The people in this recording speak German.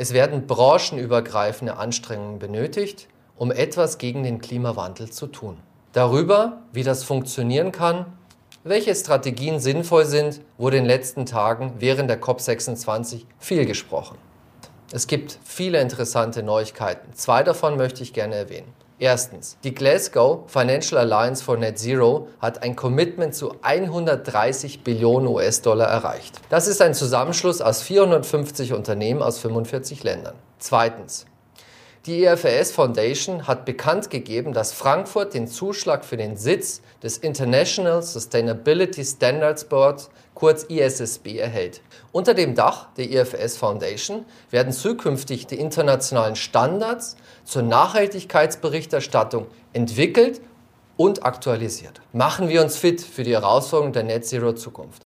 Es werden branchenübergreifende Anstrengungen benötigt, um etwas gegen den Klimawandel zu tun. Darüber, wie das funktionieren kann, welche Strategien sinnvoll sind, wurde in den letzten Tagen während der COP26 viel gesprochen. Es gibt viele interessante Neuigkeiten. Zwei davon möchte ich gerne erwähnen. Erstens, die Glasgow Financial Alliance for Net Zero hat ein Commitment zu 130 Billionen US-Dollar erreicht. Das ist ein Zusammenschluss aus 450 Unternehmen aus 45 Ländern. Zweitens, die IFRS Foundation hat bekannt gegeben, dass Frankfurt den Zuschlag für den Sitz des International Sustainability Standards Board, kurz ISSB, erhält. Unter dem Dach der IFRS Foundation werden zukünftig die internationalen Standards zur Nachhaltigkeitsberichterstattung entwickelt und aktualisiert. Machen wir uns fit für die Herausforderungen der Net Zero Zukunft.